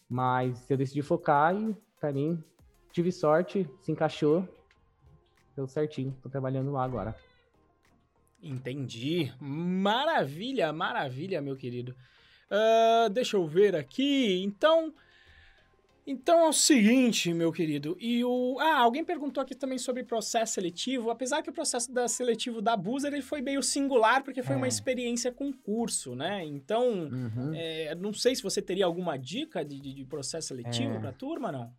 Speaker 2: Mas eu decidi focar e, para mim, tive sorte, se encaixou, deu certinho. Tô trabalhando lá agora.
Speaker 1: Entendi. Maravilha, maravilha, meu querido. Uh, deixa eu ver aqui. Então. Então é o seguinte, meu querido. E o. Ah, alguém perguntou aqui também sobre processo seletivo. Apesar que o processo da seletivo da Boozer ele foi meio singular, porque foi é. uma experiência com curso, né? Então, uhum. é, não sei se você teria alguma dica de, de, de processo seletivo é. para a turma, não?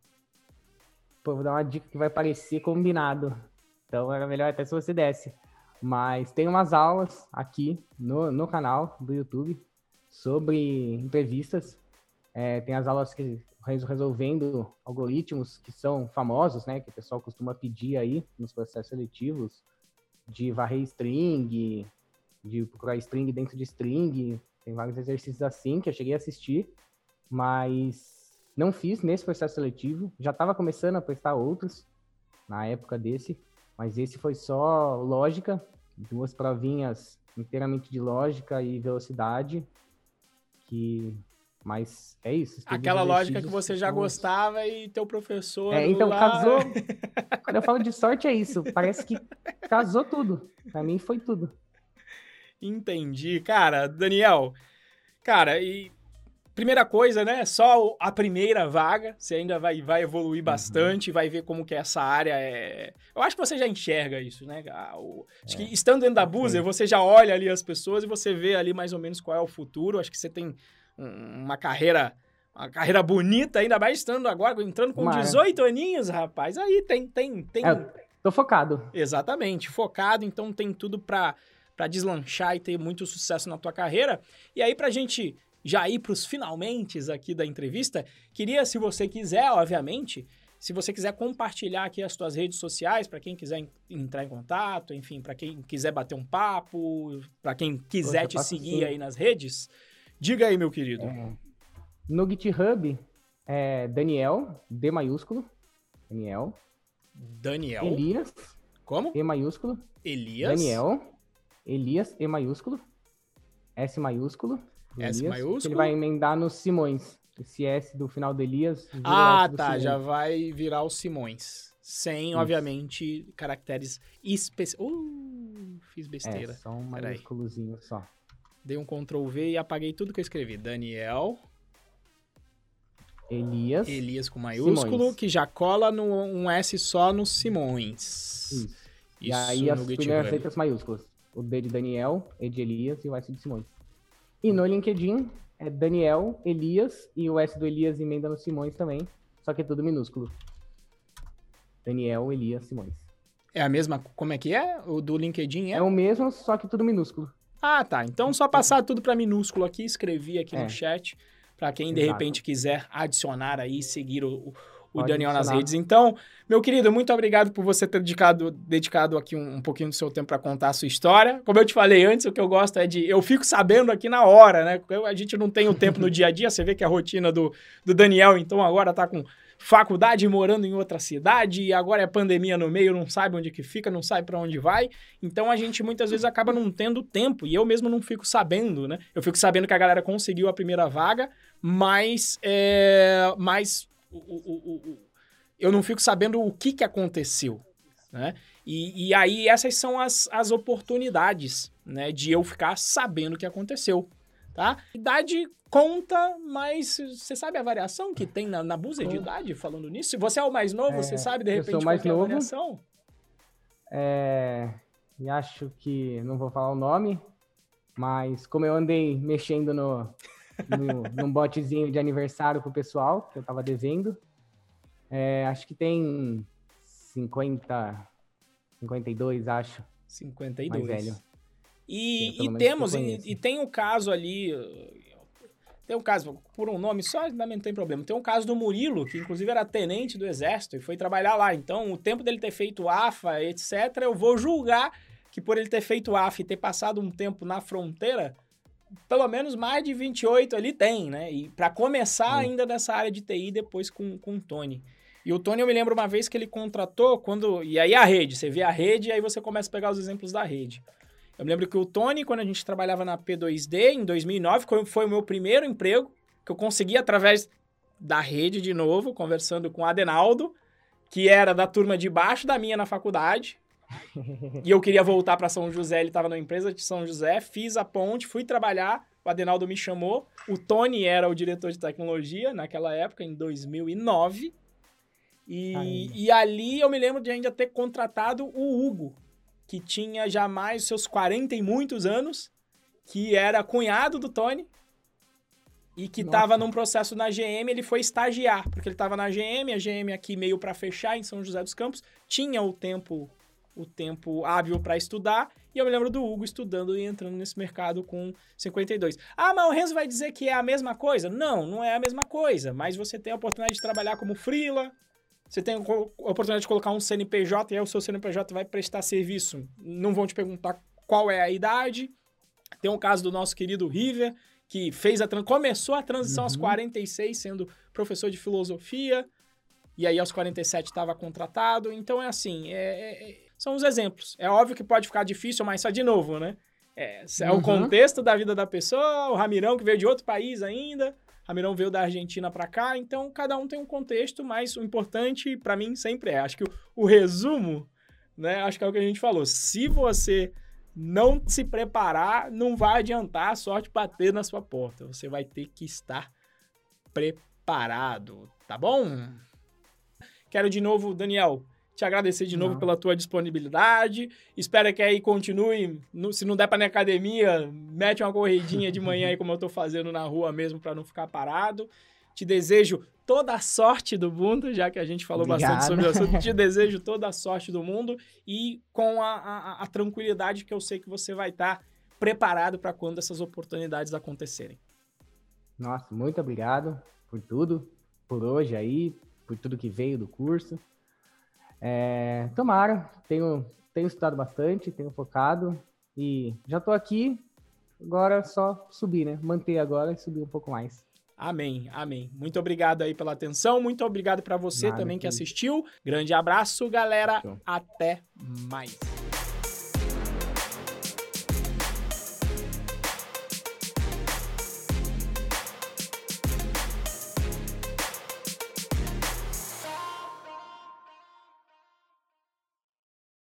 Speaker 2: Pô, vou dar uma dica que vai parecer combinado. Então era melhor até se você desse. Mas tem umas aulas aqui no, no canal do YouTube sobre entrevistas. É, tem as aulas que resolvendo algoritmos que são famosos, né? Que o pessoal costuma pedir aí nos processos seletivos, de varrer string, de procurar string dentro de string. Tem vários exercícios assim que eu cheguei a assistir, mas não fiz nesse processo seletivo. Já estava começando a prestar outros na época desse, mas esse foi só lógica duas provinhas inteiramente de lógica e velocidade, que mas é isso.
Speaker 1: Aquela lógica que você já gostava e teu professor.
Speaker 2: É, então lá... casou. (laughs) Quando eu falo de sorte, é isso. Parece que casou tudo. Pra mim foi tudo.
Speaker 1: Entendi. Cara, Daniel, cara, e primeira coisa, né? Só a primeira vaga. Você ainda vai, vai evoluir
Speaker 2: Uhum.
Speaker 1: bastante, vai ver como que essa área é. Eu acho que você já enxerga isso, né? O- Acho
Speaker 2: É.
Speaker 1: que estando dentro da Buzer,
Speaker 2: Sim.
Speaker 1: você já olha ali as pessoas e você vê ali mais ou menos qual é o futuro. Acho que você tem um- uma carreira. Uma carreira bonita, ainda mais estando agora, entrando com
Speaker 2: Uma área.
Speaker 1: 18 aninhos, rapaz. Aí tem, tem, tem.
Speaker 2: É, tô focado.
Speaker 1: Exatamente, focado, então tem tudo pra deslanchar e ter muito sucesso na tua carreira. E aí, pra gente já ir pros finalmente aqui da entrevista, queria, se você quiser, obviamente, se você quiser compartilhar aqui as tuas redes sociais, pra quem quiser en- entrar em contato, enfim, pra quem quiser bater um papo, pra quem quiser
Speaker 2: Poxa,
Speaker 1: te seguir
Speaker 2: sim.
Speaker 1: aí nas redes, diga aí, meu querido.
Speaker 2: É, no GitHub, é Daniel, D maiúsculo. Daniel.
Speaker 1: Daniel.
Speaker 2: Elias,
Speaker 1: Como?
Speaker 2: E maiúsculo.
Speaker 1: Elias.
Speaker 2: Daniel. Elias, E maiúsculo. S maiúsculo. Do
Speaker 1: S
Speaker 2: Elias,
Speaker 1: maiúsculo.
Speaker 2: Ele vai emendar no Simões. Esse S do final do Elias.
Speaker 1: Ah,
Speaker 2: do
Speaker 1: tá.
Speaker 2: Simões.
Speaker 1: Já vai virar o Simões. Sem,
Speaker 2: Isso.
Speaker 1: obviamente, caracteres especiais. Uh, fiz
Speaker 2: É,
Speaker 1: besteira.
Speaker 2: só um maiúsculozinho só.
Speaker 1: Dei um Ctrl V e apaguei tudo que eu escrevi. Daniel,
Speaker 2: Elias.
Speaker 1: Elias com maiúsculo,
Speaker 2: Simões.
Speaker 1: que já cola no, um S só no Simões.
Speaker 2: Isso. E
Speaker 1: Isso
Speaker 2: aí as primeiras letras maiúsculas. O D de Daniel, E de Elias e o S de Simões. E no LinkedIn é Daniel, Elias e o S do Elias emenda no Simões também. Só que é tudo minúsculo. Daniel, Elias, Simões.
Speaker 1: É a mesma. Como é que é? O do LinkedIn é?
Speaker 2: É o mesmo, só que tudo minúsculo.
Speaker 1: Ah, tá. Então só passar tudo para minúsculo aqui, escrevi aqui no
Speaker 2: É.
Speaker 1: chat, para quem de
Speaker 2: Exato.
Speaker 1: repente quiser adicionar aí, seguir o, o-
Speaker 2: Pode
Speaker 1: Daniel nas redes. Então, meu querido, muito obrigado por você ter dedicado, dedicado aqui um, um pouquinho do seu tempo para contar a sua história. Como eu te falei antes, o que eu gosto é de. Eu fico sabendo aqui na hora, né? Eu- a gente não tem o tempo no dia a dia, (laughs) você vê que a rotina do, do Daniel, então, agora tá com faculdade morando em outra cidade e agora é pandemia no meio, não sabe onde que fica, não sabe para onde vai. Então a gente muitas vezes acaba não tendo tempo e eu mesmo não fico sabendo, né? Eu fico sabendo que a galera conseguiu a primeira vaga, mas, é, mas o- o- o- eu não fico sabendo o que, que aconteceu, né? E, e aí essas são as, as oportunidades, né? De eu ficar sabendo o que aconteceu, tá? Idade conta, mas você sabe a variação que tem na, na buzzer de idade, falando nisso? Se você é o mais novo,
Speaker 2: É,
Speaker 1: você sabe de
Speaker 2: eu
Speaker 1: repente
Speaker 2: sou mais
Speaker 1: é a
Speaker 2: novo.
Speaker 1: variação?
Speaker 2: É, e acho que não vou falar o nome, mas como eu andei mexendo no, no num botezinho de aniversário pro pessoal, que eu tava devendo, é, acho que tem 50, 52, acho.
Speaker 1: 52.
Speaker 2: Mais velho.
Speaker 1: E, e temos, e, e tem o caso ali. Tem um caso, por um nome só, ainda não tem problema. Tem um caso do Murilo, que inclusive era tenente do exército e foi trabalhar lá. Então, o tempo dele ter feito AFA, etc., eu vou julgar que por ele ter feito AFA e ter passado um tempo na fronteira, pelo menos mais de 28 ali tem, né? E para começar ainda dessa área de TI depois com, com o Tony. E o Tony, eu me lembro uma vez que ele contratou, quando. E aí a rede, você vê a rede e aí você começa a pegar os exemplos da rede. Eu me lembro que o Tony, quando a gente trabalhava na P2D, em 2009, foi, foi o meu primeiro emprego, que eu consegui através da rede de novo, conversando com o Adenaldo, que era da turma de baixo da minha na faculdade. E eu queria voltar para São José, ele estava na empresa de São José, fiz a ponte, fui trabalhar, o Adenaldo me chamou, o Tony era o diretor de tecnologia naquela época, em 2009. E,
Speaker 2: Ainda.
Speaker 1: e ali eu me lembro de ainda ter contratado o Hugo, que tinha já mais seus 40 e muitos anos, que era cunhado do Tony e que estava num processo na GM, ele foi estagiar, porque ele estava na GM, a GM aqui meio para fechar em São José dos Campos, tinha o tempo o tempo hábil para estudar, e eu me lembro do Hugo estudando e entrando nesse mercado com 52. Ah, mas o Renzo vai dizer que é a mesma coisa? Não, não é a mesma coisa, mas você tem a oportunidade de trabalhar como freela, você tem a oportunidade de colocar um CNPJ e aí o seu CNPJ vai prestar serviço. Não vão te perguntar qual é a idade. Tem o caso do nosso querido River, que fez a começou a transição aos
Speaker 2: Uhum.
Speaker 1: 46, sendo professor de filosofia, e aí aos 47 estava contratado. Então é assim, é- é- é- são os exemplos. É óbvio que pode ficar difícil, mas só de novo, né? É, é o
Speaker 2: Uhum.
Speaker 1: contexto da vida da pessoa, o Ramirão que veio de outro país ainda, Ramirão veio da Argentina para cá, então cada um tem um contexto, mas o importante para mim sempre é, acho que o, o resumo, né, acho que é o que a gente falou, se você não se preparar, não vai adiantar a sorte bater na sua porta, você vai ter que estar preparado, tá bom? Quero de novo, Daniel, te agradecer de novo não. pela tua disponibilidade. Espero que aí continue. se não der para na academia, mete uma corridinha de manhã aí, (laughs) como eu tô fazendo na rua mesmo, para não ficar parado. Te desejo toda a sorte do mundo, já que a gente falou bastante sobre o assunto. (laughs) Te desejo toda a sorte do mundo e com a, a, a tranquilidade que eu sei que você vai estar tá preparado para quando essas oportunidades acontecerem.
Speaker 2: Nossa, muito obrigado por tudo, por hoje aí, por tudo que veio do curso. É, tomara, tenho, tenho estudado bastante, tenho focado e já estou aqui. Agora é só subir, né? Manter agora e subir um pouco mais.
Speaker 1: Amém, amém. Muito obrigado aí pela atenção, muito obrigado para você Nada, também que assistiu. Grande abraço, galera. Até mais.